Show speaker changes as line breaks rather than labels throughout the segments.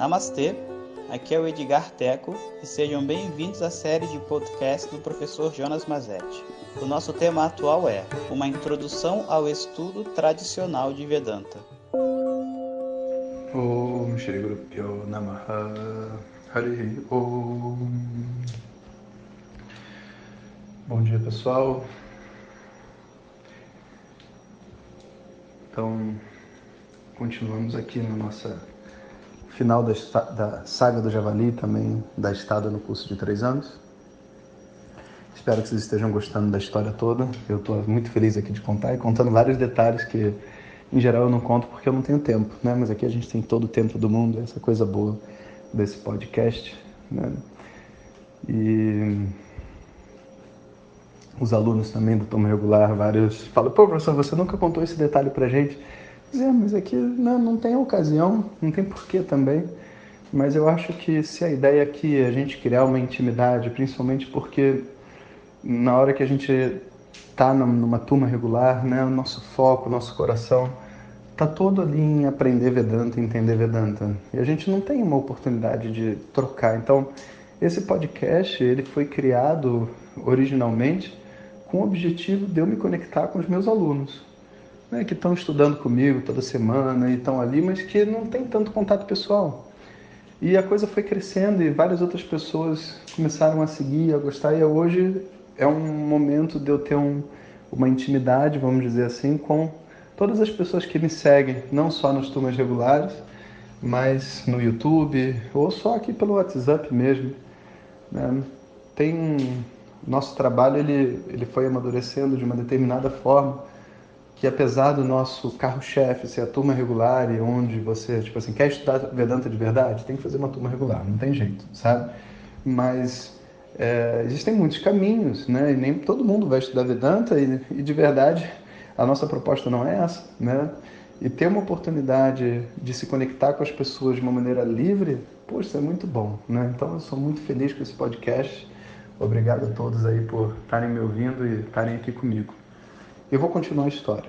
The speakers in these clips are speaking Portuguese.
Namastê, aqui é o Edgar Teco e sejam bem-vindos à série de podcast do professor Jonas Mazetti. O nosso tema atual é Uma Introdução ao Estudo Tradicional de Vedanta.
Om Shri Guru Pyo Namaha Hari Om Bom dia pessoal Então continuamos aqui na nossa final da, da saga do Javali, também da estada no curso de três anos. Espero que vocês estejam gostando da história toda. Eu estou muito feliz aqui de contar e contando vários detalhes que, em geral, eu não conto porque eu não tenho tempo, né? Mas aqui a gente tem todo o tempo do mundo, essa coisa boa desse podcast, né? E os alunos também do Tomo Regular, vários falam: pô, professor, você nunca contou esse detalhe pra gente. É, mas aqui não, não tem ocasião, não tem porquê também. Mas eu acho que se a ideia aqui é a gente criar uma intimidade, principalmente porque na hora que a gente está numa turma regular, né, o nosso foco, o nosso coração está todo ali em aprender Vedanta, entender Vedanta. E a gente não tem uma oportunidade de trocar. Então, esse podcast ele foi criado originalmente com o objetivo de eu me conectar com os meus alunos né, que estão estudando comigo toda semana e estão ali, mas que não tem tanto contato pessoal. E a coisa foi crescendo e várias outras pessoas começaram a seguir, a gostar, e hoje é um momento de eu ter um, uma intimidade, vamos dizer assim, com todas as pessoas que me seguem, não só nas turmas regulares, mas no YouTube ou só aqui pelo WhatsApp mesmo. Né? Tem nosso trabalho ele ele foi amadurecendo de uma determinada forma que apesar do nosso carro-chefe ser a turma regular e onde você, tipo assim, quer estudar Vedanta de verdade, tem que fazer uma turma regular, não tem jeito, sabe? Mas é, existem muitos caminhos, né? E nem todo mundo vai estudar Vedanta e, e, de verdade a nossa proposta não é essa, né? E ter uma oportunidade de se conectar com as pessoas de uma maneira livre, poxa, é muito bom, né? Então eu sou muito feliz com esse podcast. Obrigado a todos aí por estarem me ouvindo e estarem aqui comigo. Eu vou continuar a história.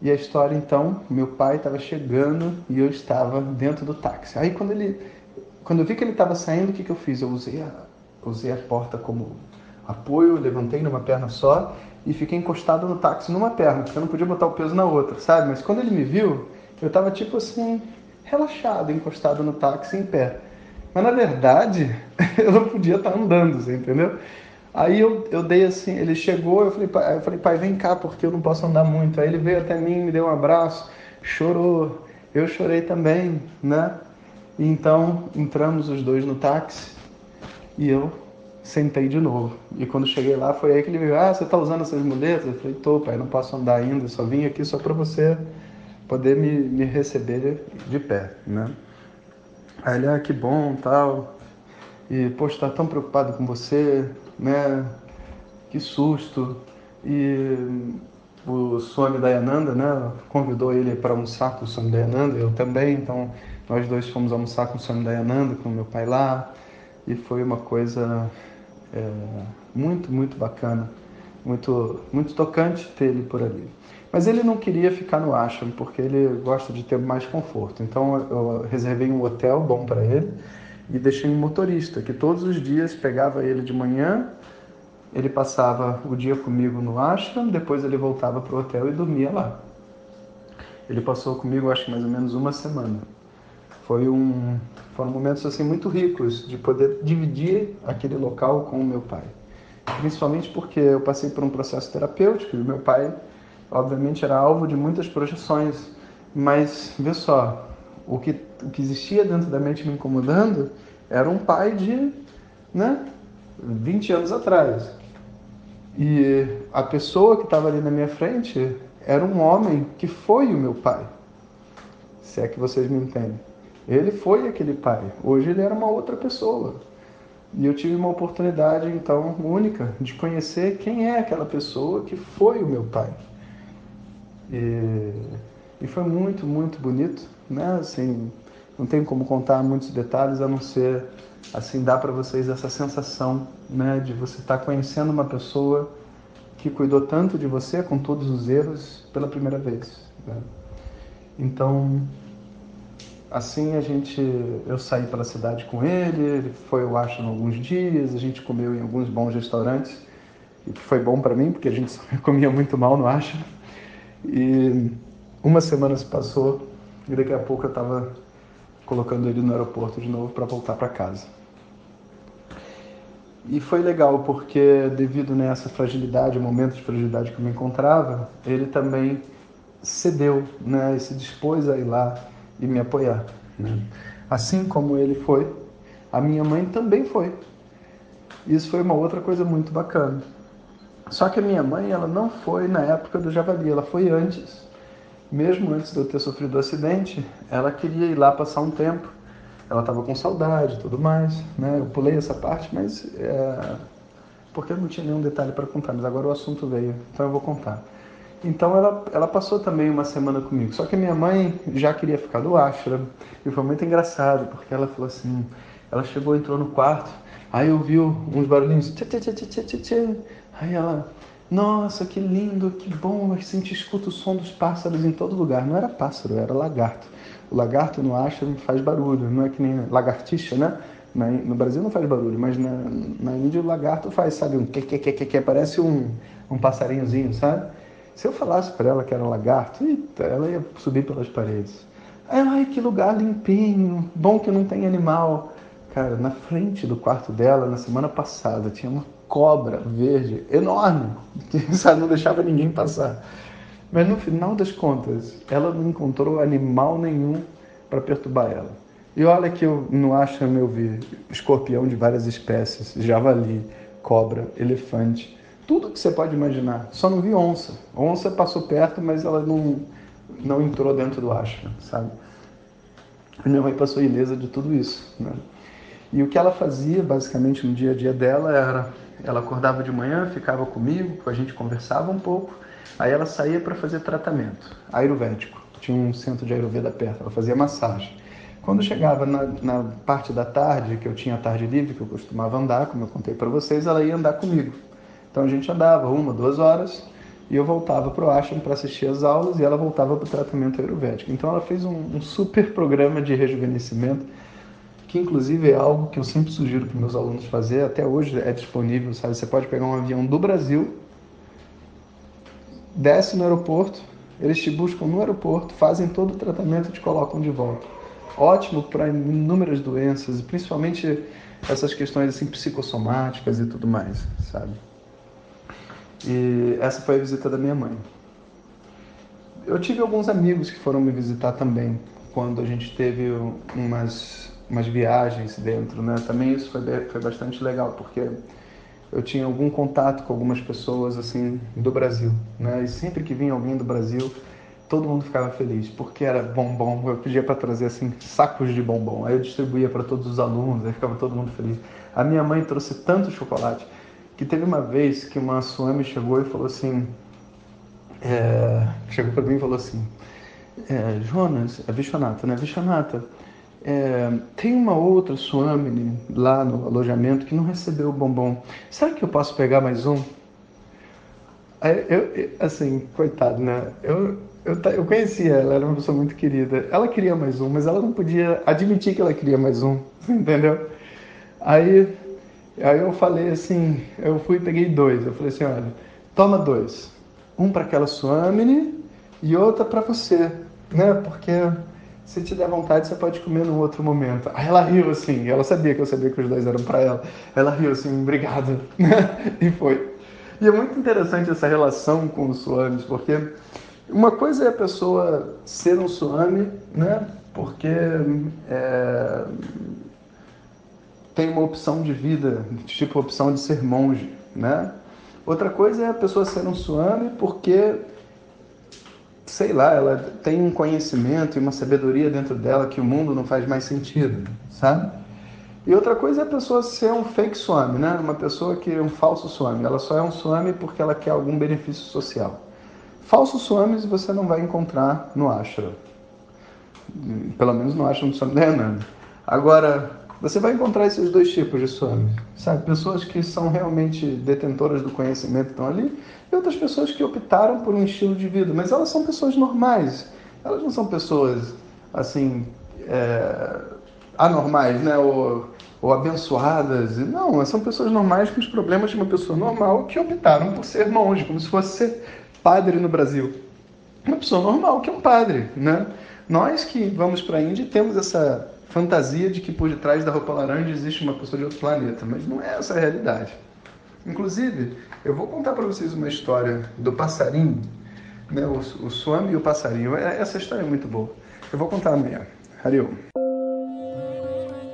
E a história então, meu pai estava chegando e eu estava dentro do táxi. Aí quando ele, quando eu vi que ele estava saindo, o que, que eu fiz? Eu usei a, usei a porta como apoio, levantei numa perna só e fiquei encostado no táxi numa perna, porque eu não podia botar o peso na outra, sabe? Mas quando ele me viu, eu estava tipo assim, relaxado, encostado no táxi em pé. Mas na verdade, eu não podia estar andando, você entendeu? Aí eu, eu dei assim, ele chegou, eu falei, pai, eu falei, pai, vem cá, porque eu não posso andar muito. Aí ele veio até mim, me deu um abraço, chorou. Eu chorei também, né? E então entramos os dois no táxi e eu sentei de novo. E quando cheguei lá, foi aí que ele veio, ah, você tá usando essas muletas? Eu falei, tô, pai, não posso andar ainda, só vim aqui só para você poder me, me receber de pé, né? Aí ele, ah, que bom, tal. E, poxa, tá tão preocupado com você, né? Que susto. E o Swami Dayananda, né? Convidou ele para almoçar com o Swami Dayananda, eu também, então nós dois fomos almoçar com o Swami Dayananda, com meu pai lá, e foi uma coisa é, muito, muito bacana, muito, muito tocante ter ele por ali. Mas ele não queria ficar no ashram, porque ele gosta de ter mais conforto. Então eu reservei um hotel bom para ele e deixei um motorista que todos os dias pegava ele de manhã, ele passava o dia comigo no ashram, depois ele voltava para o hotel e dormia lá. Ele passou comigo, acho que mais ou menos uma semana. Foi um, foram momentos assim muito ricos de poder dividir aquele local com o meu pai. Principalmente porque eu passei por um processo terapêutico e meu pai, obviamente, era alvo de muitas projeções. Mas, vê só, o que, o que existia dentro da mente me incomodando era um pai de né, 20 anos atrás. E a pessoa que estava ali na minha frente era um homem que foi o meu pai. Se é que vocês me entendem. Ele foi aquele pai. Hoje ele era uma outra pessoa. E eu tive uma oportunidade, então, única, de conhecer quem é aquela pessoa que foi o meu pai. E, e foi muito, muito bonito né? Assim, não tem como contar muitos detalhes a não ser assim dar para vocês essa sensação, né, de você estar tá conhecendo uma pessoa que cuidou tanto de você com todos os erros pela primeira vez. Né? Então, assim a gente, eu saí pela cidade com ele, ele foi eu acho em alguns dias, a gente comeu em alguns bons restaurantes, o que foi bom para mim porque a gente comia muito mal no acho. E uma semana se passou e daqui a pouco eu estava colocando ele no aeroporto de novo para voltar para casa. E foi legal porque devido nessa fragilidade, o momento de fragilidade que eu me encontrava, ele também cedeu, né, e se dispôs a ir lá e me apoiar. Né? Assim como ele foi, a minha mãe também foi. Isso foi uma outra coisa muito bacana. Só que a minha mãe, ela não foi na época do javali, ela foi antes. Mesmo antes de eu ter sofrido o acidente, ela queria ir lá passar um tempo. Ela estava com saudade e tudo mais. Né? Eu pulei essa parte, mas é... porque eu não tinha nenhum detalhe para contar. Mas agora o assunto veio, então eu vou contar. Então ela, ela passou também uma semana comigo. Só que minha mãe já queria ficar do Ashram. E foi muito engraçado, porque ela falou assim: ela chegou, entrou no quarto, aí ouviu uns barulhinhos. Tchê, tchê, tchê, tchê, tchê. Aí ela, nossa, que lindo, que bom, a gente escuta o som dos pássaros em todo lugar. Não era pássaro, era lagarto. O lagarto no Ashram faz barulho, não é que nem lagartixa, né? no Brasil não faz barulho, mas na, na Índia o lagarto faz, sabe, um que, que, que, que, que parece um, um passarinhozinho, sabe? Se eu falasse para ela que era lagarto, eita, ela ia subir pelas paredes. Ai, que lugar limpinho, bom que não tem animal. Cara, na frente do quarto dela, na semana passada, tinha uma cobra verde enorme, que sabe, não deixava ninguém passar. Mas no final das contas, ela não encontrou animal nenhum para perturbar ela. E olha que eu não acho eu vi escorpião de várias espécies, javali, cobra, elefante tudo que você pode imaginar. Só não vi onça. onça passou perto, mas ela não, não entrou dentro do ashram, sabe? A minha mãe passou ilesa de tudo isso, né? E o que ela fazia, basicamente, no dia a dia dela era... Ela acordava de manhã, ficava comigo, a gente conversava um pouco, aí ela saía para fazer tratamento ayurvédico. Tinha um centro de ayurveda perto, ela fazia massagem. Quando chegava na, na, parte da tarde, que eu tinha a tarde livre, que eu costumava andar, como eu contei para vocês, ela ia andar comigo. Então a gente andava uma, duas horas e eu voltava para o ashram para assistir as aulas e ela voltava para o tratamento ayurvédico. Então ela fez um, um, super programa de rejuvenescimento, que inclusive é algo que eu sempre sugiro para meus alunos fazer, até hoje é disponível, sabe? Você pode pegar um avião do Brasil, desce no aeroporto, eles te buscam no aeroporto, fazem todo o tratamento e te colocam de volta. Ótimo para inúmeras doenças, principalmente essas questões assim psicossomáticas e tudo mais, sabe? E essa foi a visita da minha mãe. Eu tive alguns amigos que foram me visitar também, quando a gente teve umas, umas viagens dentro, né? Também isso foi, foi bastante legal, porque eu tinha algum contato com algumas pessoas, assim, do Brasil, né? E sempre que vinha alguém do Brasil, todo mundo ficava feliz, porque era bombom. Eu pedia para trazer, assim, sacos de bombom. Aí eu distribuía para todos os alunos, aí ficava todo mundo feliz. A minha mãe trouxe tanto chocolate que teve uma vez que uma Swami chegou e falou assim, é, chegou para mim e falou assim, é, Jonas, é Vishwanatha, né? Vishwanatha, é, tem uma outra Swami lá no alojamento que não recebeu o bombom. Será que eu posso pegar mais um? Aí, eu, assim, coitado, né? Eu, eu, eu conhecia ela, era uma pessoa muito querida. Ela queria mais um, mas ela não podia admitir que ela queria mais um, entendeu? Aí Aí eu falei assim, eu fui e peguei dois. Eu falei assim, olha, toma dois. Um para aquela Suamini e outra para você, né? Porque se te der vontade, você pode comer num outro momento. Aí ela riu assim, ela sabia que eu sabia que os dois eram para ela. Ela riu assim, obrigado. e foi. E é muito interessante essa relação com os suamis, porque uma coisa é a pessoa ser um suami, né? Porque é, tem uma opção de vida, tipo opção de ser monge, né? Outra coisa é a pessoa ser um suami porque, sei lá, ela tem um conhecimento e uma sabedoria dentro dela que o mundo não faz mais sentido, sabe? E outra coisa é a pessoa ser um fake swami, né? Uma pessoa que é um falso swami. Ela só é um swami porque ela quer algum benefício social. Falsos swamis você não vai encontrar no ashram. Pelo menos no ashram do Swami Dayananda. Agora, você vai encontrar esses dois tipos de swamis, sabe? Pessoas que são realmente detentoras do conhecimento estão ali e outras pessoas que optaram por um estilo de vida, mas elas são pessoas normais. Elas não são pessoas assim é, anormais, né? Ou, ou abençoadas. Não, são pessoas normais com os problemas de uma pessoa normal que optaram por ser monge, como se fosse padre no Brasil. Uma pessoa normal que é um padre, né? Nós que vamos para a Índia temos essa fantasia de que por detrás da roupa laranja existe uma pessoa de outro planeta, mas não é essa a realidade. Inclusive, eu vou contar para vocês uma história do passarinho, né? o, o Swami e o passarinho. É, essa história é muito boa. Eu vou contar amanhã. Hariom.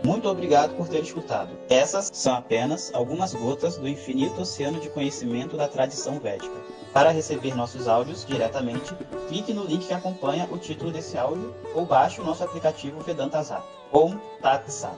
Muito obrigado por ter escutado. Essas são apenas algumas gotas do infinito oceano de conhecimento da tradição védica. Para receber nossos áudios diretamente, clique no link que acompanha o título desse áudio ou baixe o nosso aplicativo Vedanta Zap. Om Tat Sat.